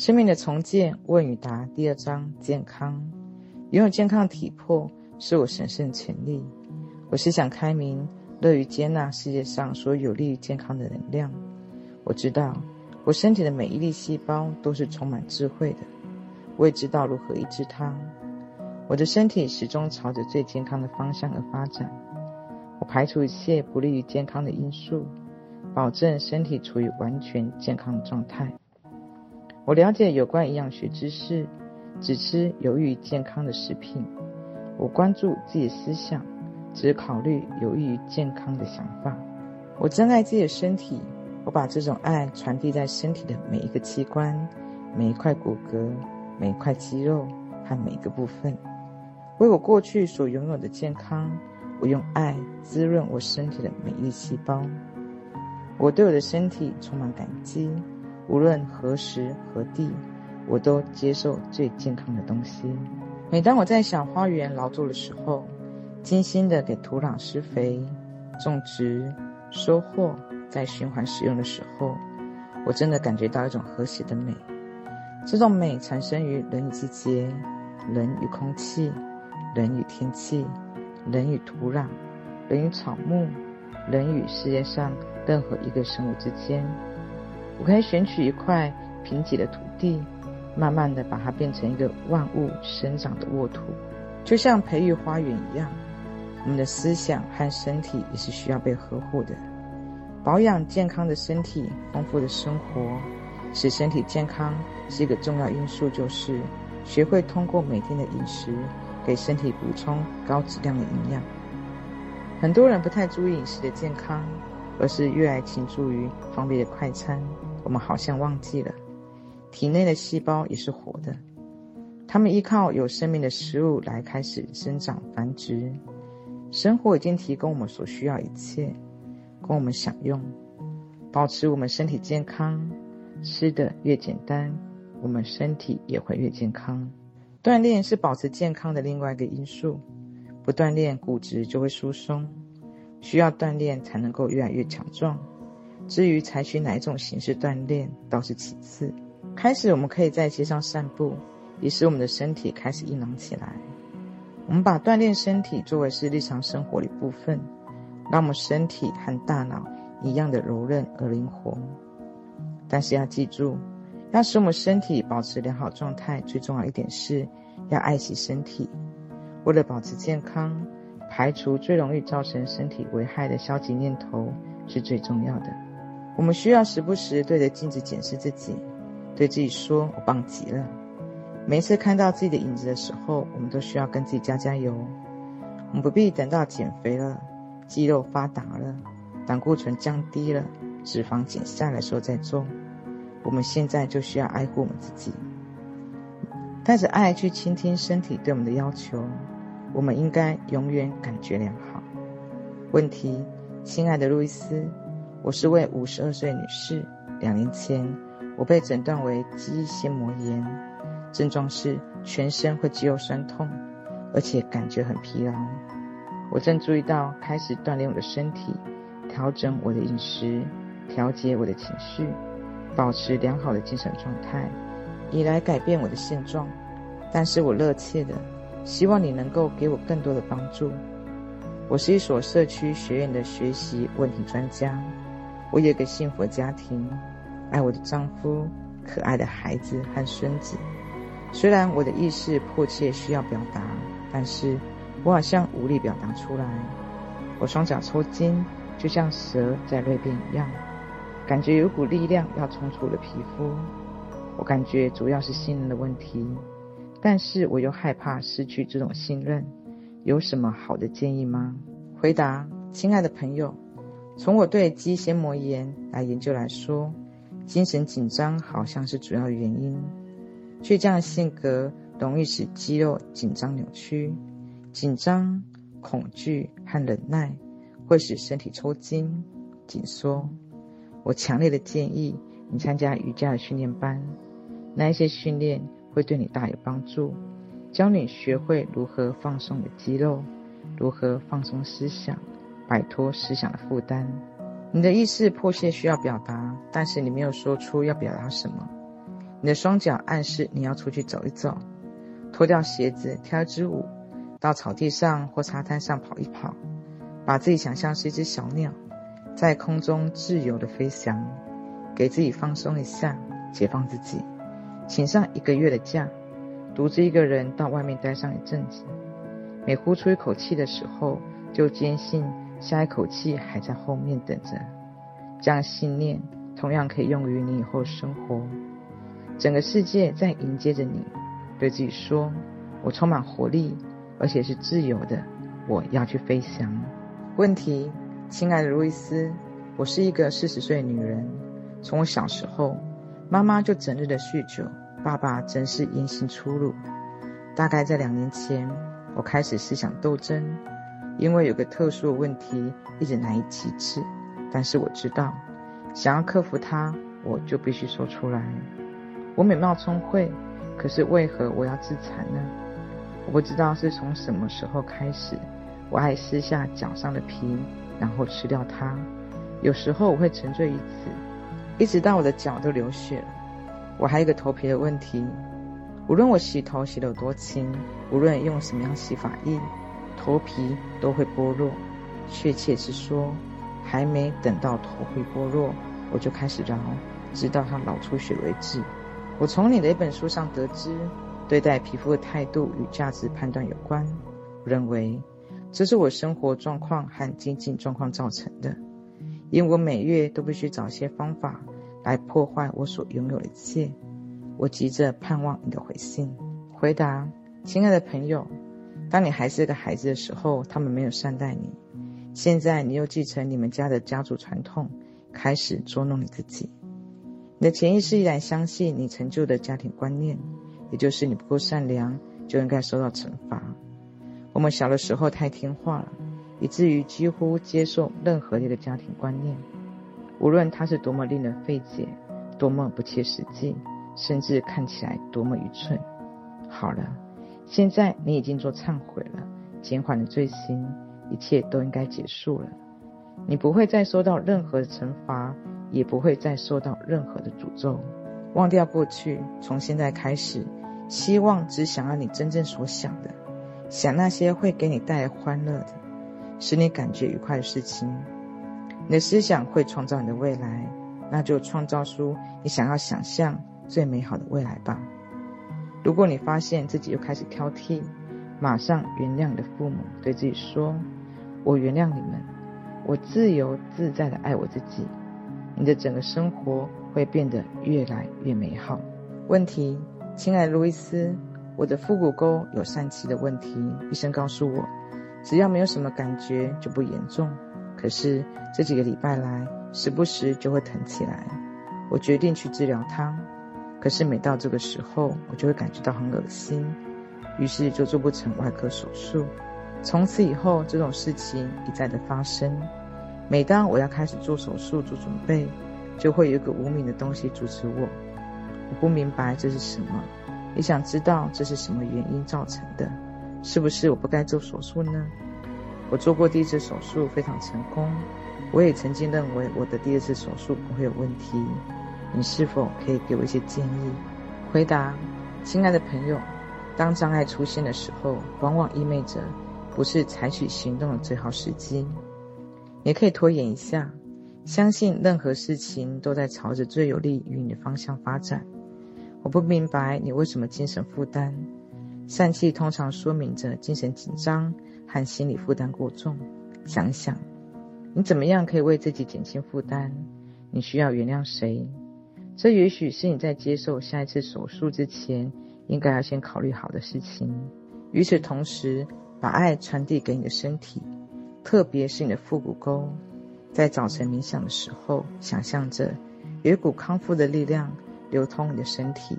生命的重建问与答第二章：健康。拥有健康的体魄是我神圣权利。我是想开明，乐于接纳世界上所有利于健康的能量。我知道我身体的每一粒细胞都是充满智慧的。我也知道如何医治它。我的身体始终朝着最健康的方向而发展。我排除一切不利于健康的因素，保证身体处于完全健康的状态。我了解有关营养学知识，只吃有益于健康的食品。我关注自己的思想，只考虑有益于健康的想法。我珍爱自己的身体，我把这种爱传递在身体的每一个器官、每一块骨骼、每一块肌肉和每一个部分。为我过去所拥有的健康，我用爱滋润我身体的每一细胞。我对我的身体充满感激。无论何时何地，我都接受最健康的东西。每当我在小花园劳作的时候，精心的给土壤施肥、种植、收获，在循环使用的时候，我真的感觉到一种和谐的美。这种美产生于人与季节、人与空气、人与天气、人与土壤、人与草木、人与世界上任何一个生物之间。我可以选取一块贫瘠的土地，慢慢的把它变成一个万物生长的沃土，就像培育花园一样。我们的思想和身体也是需要被呵护的。保养健康的身体，丰富的生活，使身体健康是一个重要因素，就是学会通过每天的饮食，给身体补充高质量的营养。很多人不太注意饮食的健康，而是越来倾注于方便的快餐。我们好像忘记了，体内的细胞也是活的，它们依靠有生命的食物来开始生长繁殖。生活已经提供我们所需要一切，供我们享用，保持我们身体健康。吃的越简单，我们身体也会越健康。锻炼是保持健康的另外一个因素，不锻炼骨质就会疏松，需要锻炼才能够越来越强壮。至于采取哪一种形式锻炼，倒是其次。开始，我们可以在街上散步，以使我们的身体开始硬朗起来。我们把锻炼身体作为是日常生活的一部分，让我们身体和大脑一样的柔韧而灵活。但是要记住，要使我们身体保持良好状态，最重要一点是要爱惜身体。为了保持健康，排除最容易造成身体危害的消极念头是最重要的。我们需要时不时对着镜子检视自己，对自己说：“我棒极了。”每次看到自己的影子的时候，我们都需要跟自己加加油。我们不必等到减肥了、肌肉发达了、胆固醇降低了、脂肪减下来的时候再做。我们现在就需要爱护我们自己，带着爱去倾听身体对我们的要求。我们应该永远感觉良好。问题，亲爱的路易斯。我是位五十二岁女士。两年前，我被诊断为肌纤膜炎，症状是全身会肌肉酸痛，而且感觉很疲劳。我正注意到开始锻炼我的身体，调整我的饮食，调节我的情绪，保持良好的精神状态，以来改变我的现状。但是我热切的希望你能够给我更多的帮助。我是一所社区学院的学习问题专家。我有个幸福的家庭，爱我的丈夫，可爱的孩子和孙子。虽然我的意识迫切需要表达，但是我好像无力表达出来。我双脚抽筋，就像蛇在蜕变一样，感觉有股力量要冲出我的皮肤。我感觉主要是信任的问题，但是我又害怕失去这种信任。有什么好的建议吗？回答，亲爱的朋友。从我对肌纤膜炎来研究来说，精神紧张好像是主要原因。倔强的性格容易使肌肉紧张扭曲，紧张、恐惧和忍耐会使身体抽筋、紧缩。我强烈的建议你参加瑜伽的训练班，那一些训练会对你大有帮助，教你学会如何放松你的肌肉，如何放松思想。摆脱思想的负担，你的意识迫切需要表达，但是你没有说出要表达什么。你的双脚暗示你要出去走一走，脱掉鞋子跳一支舞，到草地上或沙滩上跑一跑，把自己想象是一只小鸟，在空中自由地飞翔，给自己放松一下，解放自己，请上一个月的假，独自一个人到外面待上一阵子。每呼出一口气的时候，就坚信下一口气还在后面等着。这样信念同样可以用于你以后生活。整个世界在迎接着你，对自己说：“我充满活力，而且是自由的，我要去飞翔。”问题，亲爱的路易斯，我是一个四十岁的女人。从我小时候，妈妈就整日的酗酒，爸爸真是言行粗鲁。大概在两年前，我开始思想斗争，因为有个特殊的问题一直难以启齿。但是我知道，想要克服它，我就必须说出来。我美貌聪慧，可是为何我要自残呢？我不知道是从什么时候开始，我爱撕下脚上的皮，然后吃掉它。有时候我会沉醉于此，一直到我的脚都流血了。我还有一个头皮的问题，无论我洗头洗得有多轻，无论用什么样洗发液，头皮都会剥落。确切是说，还没等到头皮剥落，我就开始挠，直到它脑出血为止。我从你的一本书上得知，对待皮肤的态度与价值判断有关。我认为这是我生活状况和经济状况造成的，因为我每月都必须找些方法来破坏我所拥有的一切。我急着盼望你的回信。回答：亲爱的朋友，当你还是个孩子的时候，他们没有善待你。现在你又继承你们家的家族传统，开始捉弄你自己。你的潜意识依然相信你陈旧的家庭观念，也就是你不够善良就应该受到惩罚。我们小的时候太听话了，以至于几乎接受任何一个家庭观念，无论它是多么令人费解、多么不切实际，甚至看起来多么愚蠢。好了，现在你已经做忏悔了，减缓了罪行。一切都应该结束了，你不会再受到任何的惩罚，也不会再受到任何的诅咒。忘掉过去，从现在开始，希望只想要你真正所想的，想那些会给你带来欢乐的，使你感觉愉快的事情。你的思想会创造你的未来，那就创造出你想要想象最美好的未来吧。如果你发现自己又开始挑剔，马上原谅你的父母，对自己说。我原谅你们，我自由自在的爱我自己。你的整个生活会变得越来越美好。问题，亲爱的路易斯，我的腹股沟有疝气的问题。医生告诉我，只要没有什么感觉就不严重。可是这几个礼拜来，时不时就会疼起来。我决定去治疗它。可是每到这个时候，我就会感觉到很恶心，于是就做不成外科手术。从此以后，这种事情一再的发生。每当我要开始做手术做准备，就会有一个无名的东西阻止我。我不明白这是什么，也想知道这是什么原因造成的。是不是我不该做手术呢？我做过第一次手术非常成功，我也曾经认为我的第二次手术不会有问题。你是否可以给我一些建议？回答：亲爱的朋友，当障碍出现的时候，往往意味着。不是采取行动的最好时机，也可以拖延一下。相信任何事情都在朝着最有利于你的方向发展。我不明白你为什么精神负担。疝气通常说明着精神紧张和心理负担过重。想想，你怎么样可以为自己减轻负担？你需要原谅谁？这也许是你在接受下一次手术之前应该要先考虑好的事情。与此同时，把爱传递给你的身体，特别是你的腹股沟。在早晨冥想的时候，想象着有一股康复的力量流通你的身体。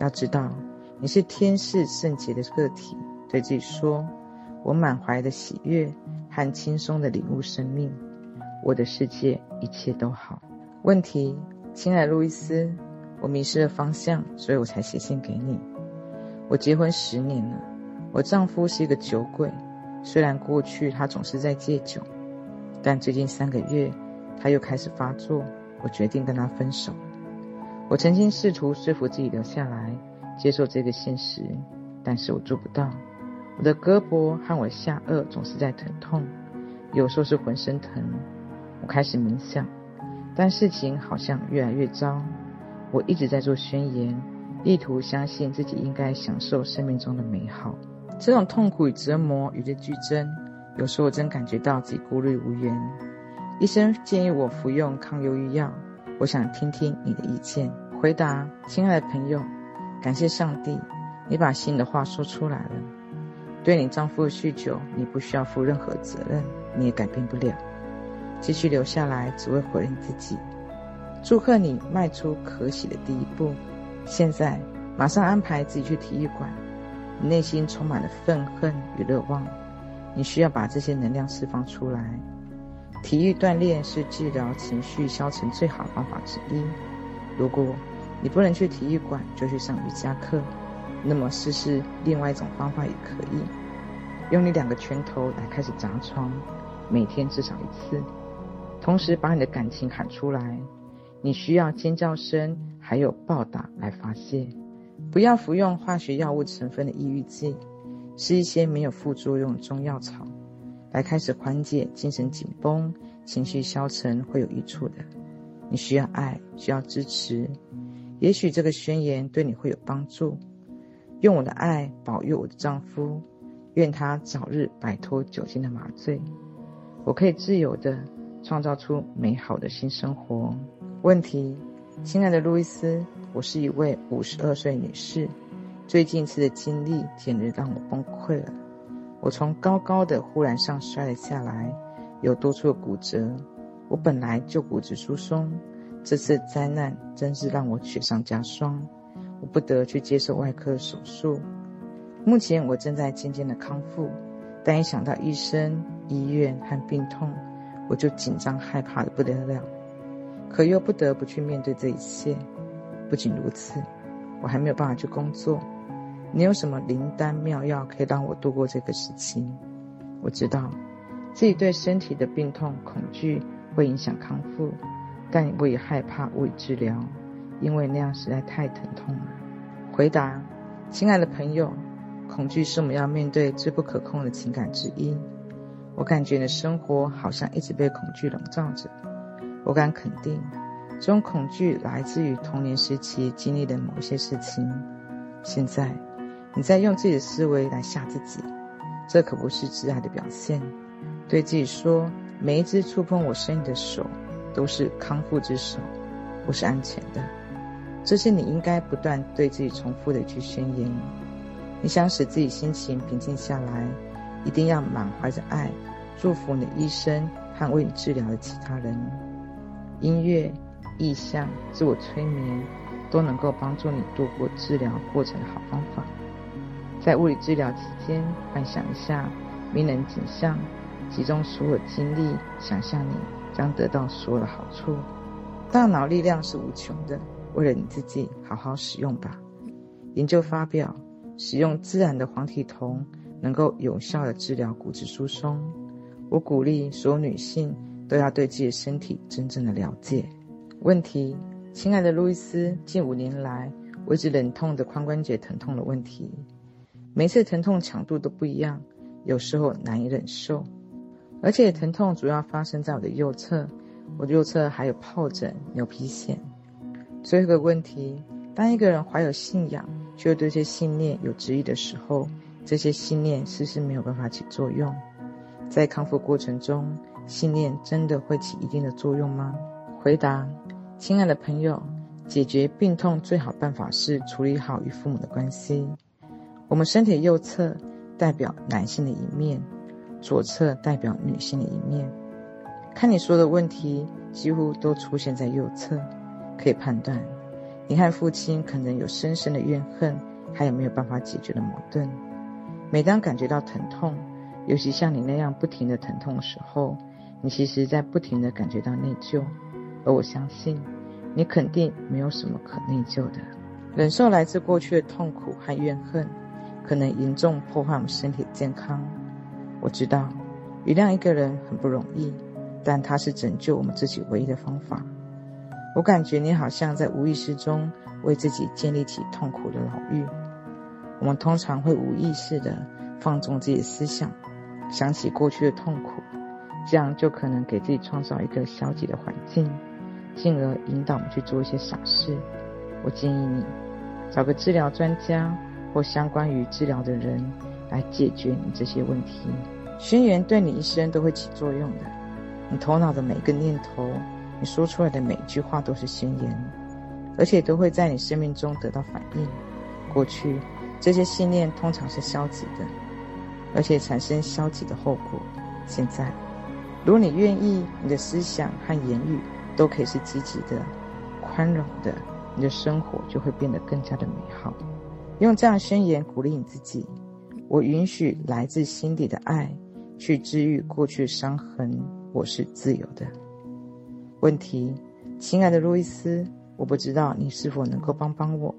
要知道，你是天使圣洁的个体。对自己说：“我满怀的喜悦和轻松的领悟生命，我的世界一切都好。”问题，亲爱的路易斯，我迷失了方向，所以我才写信给你。我结婚十年了。我丈夫是一个酒鬼，虽然过去他总是在戒酒，但最近三个月他又开始发作。我决定跟他分手。我曾经试图说服自己留下来，接受这个现实，但是我做不到。我的胳膊和我下颚总是在疼痛，有时候是浑身疼。我开始冥想，但事情好像越来越糟。我一直在做宣言，意图相信自己应该享受生命中的美好。这种痛苦与折磨与日俱增，有时候我真感觉到自己孤立无援。医生建议我服用抗忧郁药，我想听听你的意见。回答：亲爱的朋友，感谢上帝，你把心里的话说出来了。对你丈夫的酗酒，你不需要负任何责任，你也改变不了。继续留下来，只会毁了你自己。祝贺你迈出可喜的第一步。现在，马上安排自己去体育馆。你内心充满了愤恨与热望，你需要把这些能量释放出来。体育锻炼是治疗情绪消沉最好的方法之一。如果你不能去体育馆，就去上瑜伽课。那么试试另外一种方法也可以，用你两个拳头来开始砸窗，每天至少一次。同时把你的感情喊出来，你需要尖叫声，还有暴打来发泄。不要服用化学药物成分的抑郁剂，吃一些没有副作用的中药草，来开始缓解精神紧绷、情绪消沉会有益处的。你需要爱，需要支持。也许这个宣言对你会有帮助。用我的爱保佑我的丈夫，愿他早日摆脱酒精的麻醉，我可以自由的创造出美好的新生活。问题，亲爱的路易斯，我是一位五十二岁女士，最近一次的经历简直让我崩溃了。我从高高的护栏上摔了下来，有多处骨折。我本来就骨质疏松，这次灾难真是让我雪上加霜。我不得去接受外科手术。目前我正在渐渐的康复，但一想到医生、医院和病痛，我就紧张害怕的不得了。可又不得不去面对这一切。不仅如此，我还没有办法去工作。你有什么灵丹妙药可以让我度过这个时期？我知道自己对身体的病痛恐惧会影响康复，但我也害怕物理治疗。因为那样实在太疼痛了。回答，亲爱的朋友，恐惧是我们要面对最不可控的情感之一。我感觉你的生活好像一直被恐惧笼罩着。我敢肯定，这种恐惧来自于童年时期经历的某些事情。现在，你在用自己的思维来吓自己，这可不是自爱的表现。对自己说，每一只触碰我身体的手，都是康复之手，我是安全的。这是你应该不断对自己重复的一句宣言。你想使自己心情平静下来，一定要满怀着爱，祝福你的医生和为你治疗的其他人。音乐、意象、自我催眠，都能够帮助你度过治疗过程的好方法。在物理治疗期间，幻想一下迷人景象，集中所有精力，想象你将得到所有的好处。大脑力量是无穷的。为了你自己，好好使用吧。研究发表，使用自然的黄体酮能够有效地治疗骨质疏松。我鼓励所有女性都要对自己的身体真正的了解。问题，亲爱的路易斯，近五年来我一直忍痛的髋关节疼痛的问题，每次疼痛强度都不一样，有时候难以忍受，而且疼痛主要发生在我的右侧，我的右侧还有疱疹、牛皮癣。最后一个问题：当一个人怀有信仰，却又对这些信念有质疑的时候，这些信念是不是没有办法起作用？在康复过程中，信念真的会起一定的作用吗？回答：亲爱的朋友，解决病痛最好办法是处理好与父母的关系。我们身体右侧代表男性的一面，左侧代表女性的一面。看你说的问题，几乎都出现在右侧。可以判断，你和父亲可能有深深的怨恨，还有没有办法解决的矛盾。每当感觉到疼痛，尤其像你那样不停的疼痛的时候，你其实在不停的感觉到内疚。而我相信，你肯定没有什么可内疚的。忍受来自过去的痛苦和怨恨，可能严重破坏我们身体健康。我知道，原谅一个人很不容易，但它是拯救我们自己唯一的方法。我感觉你好像在无意识中为自己建立起痛苦的牢狱。我们通常会无意识地放纵自己的思想，想起过去的痛苦，这样就可能给自己创造一个消极的环境，进而引导我们去做一些傻事。我建议你找个治疗专家或相关于治疗的人来解决你这些问题。宣言对你一生都会起作用的。你头脑的每个念头，你说出来的每句话都是宣言，而且都会在你生命中得到反应。过去这些信念通常是消极的，而且产生消极的后果。现在，如果你愿意，你的思想和言语都可以是积极的、宽容的。你的生活就会变得更加的美好。用这样宣言鼓励你自己：我允许来自心底的爱去治愈过去伤痕。我是自由的。问题，亲爱的路易斯，我不知道你是否能够帮帮我。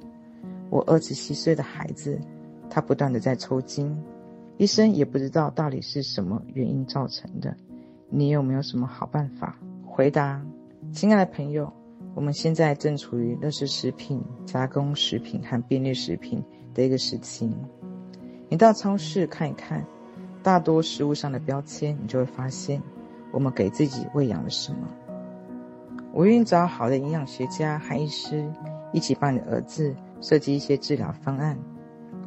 我二十七岁的孩子，他不断的在抽筋，医生也不知道到底是什么原因造成的。你有没有什么好办法？回答，亲爱的朋友。我们现在正处于认识食品、加工食品和便利食品的一个时期。你到超市看一看，大多食物上的标签，你就会发现，我们给自己喂养了什么。我愿意找好的营养学家和医师一起帮你的儿子设计一些治疗方案。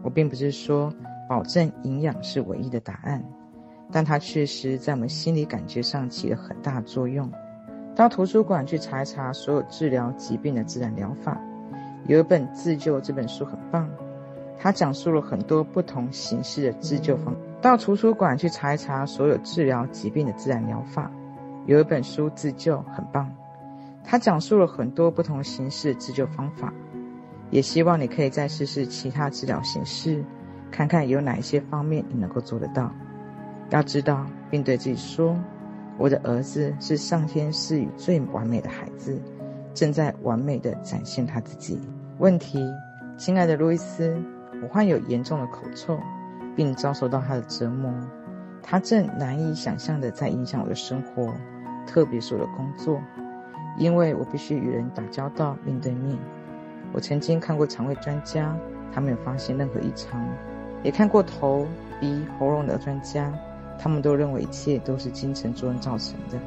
我并不是说保证营养是唯一的答案，但它确实在我们心理感觉上起了很大作用。到图书馆去查一查所有治疗疾病的自然疗法，有一本《自救》这本书很棒，它讲述了很多不同形式的自救方。到图书馆去查一查所有治疗疾病的自然疗法，有一本书《自救》很棒，它讲述了很多不同形式的自救方法。也希望你可以再试试其他治疗形式，看看有哪一些方面你能够做得到。要知道，并对自己说。我的儿子是上天赐予最完美的孩子，正在完美的展现他自己。问题，亲爱的路易斯，我患有严重的口臭，并遭受到他的折磨，他正难以想象的在影响我的生活，特别是我的工作，因为我必须与人打交道，面对面。我曾经看过肠胃专家，他没有发现任何异常，也看过头、鼻、喉咙的专家。他们都认为一切都是精神作用造成的。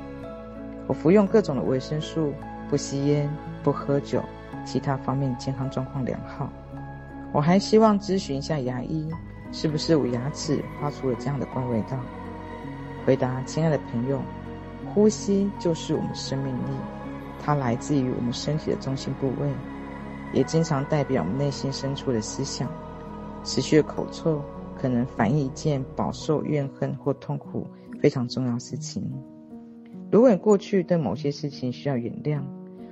我服用各种的维生素，不吸烟，不喝酒，其他方面健康状况良好。我还希望咨询一下牙医，是不是我牙齿发出了这样的怪味道？回答，亲爱的朋友，呼吸就是我们的生命力，它来自于我们身体的中心部位，也经常代表我们内心深处的思想。持续的口臭。可能反映一件饱受怨恨或痛苦非常重要的事情。如果你过去对某些事情需要原谅，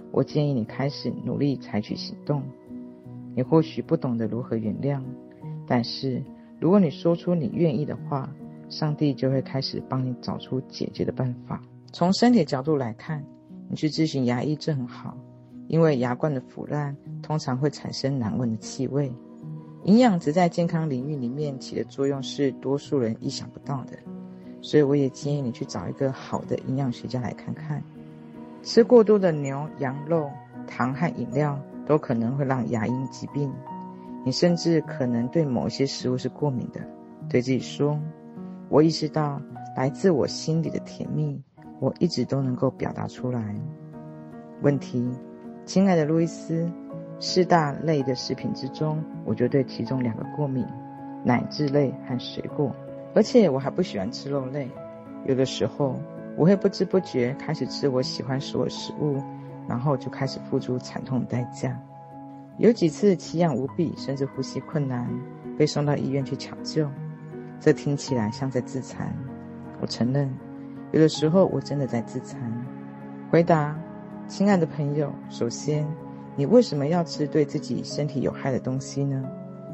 我建议你开始努力采取行动。你或许不懂得如何原谅，但是如果你说出你愿意的话，上帝就会开始帮你找出解决的办法。从身体角度来看，你去咨询牙医这很好，因为牙冠的腐烂通常会产生难闻的气味。营养只在健康领域里面起的作用是多数人意想不到的，所以我也建议你去找一个好的营养学家来看看。吃过多的牛羊肉、糖和饮料都可能会让牙龈疾病，你甚至可能对某些食物是过敏的。对自己说：“我意识到来自我心里的甜蜜，我一直都能够表达出来。”问题，亲爱的路易斯。四大类的食品之中，我就对其中两个过敏：奶制类和水果。而且我还不喜欢吃肉类。有的时候，我会不知不觉开始吃我喜欢所有食物，然后就开始付出惨痛的代价。有几次奇痒无比，甚至呼吸困难，被送到医院去抢救。这听起来像在自残。我承认，有的时候我真的在自残。回答，亲爱的朋友，首先。你为什么要吃对自己身体有害的东西呢？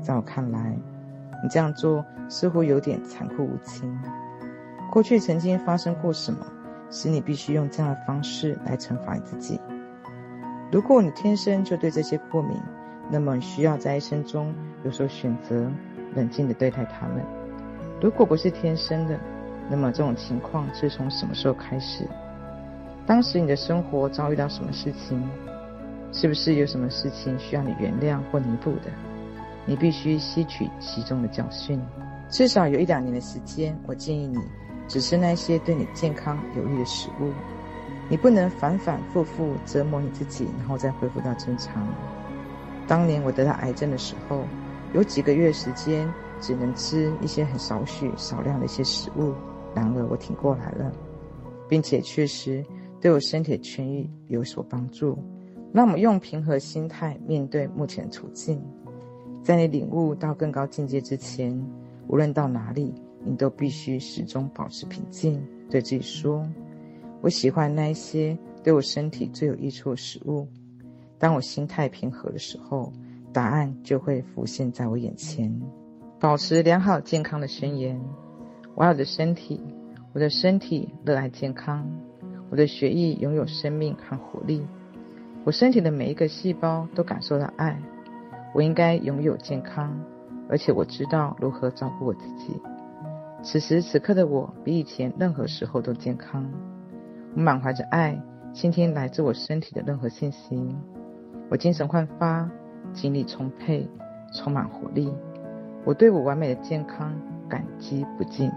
在我看来，你这样做似乎有点残酷无情。过去曾经发生过什么，使你必须用这样的方式来惩罚你自己？如果你天生就对这些过敏，那么需要在一生中有所选择，冷静地对待他们。如果不是天生的，那么这种情况是从什么时候开始？当时你的生活遭遇到什么事情？是不是有什么事情需要你原谅或弥补的？你必须吸取其中的教训。至少有一两年的时间，我建议你只吃那些对你健康有益的食物。你不能反反复复折磨你自己，然后再恢复到正常。当年我得到癌症的时候，有几个月时间只能吃一些很少许、少量的一些食物。然而我挺过来了，并且确实对我身体的痊愈有所帮助。那么用平和心态面对目前处境，在你领悟到更高境界之前，无论到哪里，你都必须始终保持平静，对自己说。我喜欢那一些对我身体最有益处的食物。当我心态平和的时候，答案就会浮现在我眼前。保持良好健康的宣言：我爱我的身体，我的身体热爱健康，我的血液拥有生命和活力，我身体的每一个细胞都感受到爱。我应该拥有健康，而且我知道如何照顾我自己。此时此刻的我，比以前任何时候都健康。我满怀着爱，倾听来自我身体的任何信息。我精神焕发，精力充沛，充满活力。我对我完美的健康感激不尽。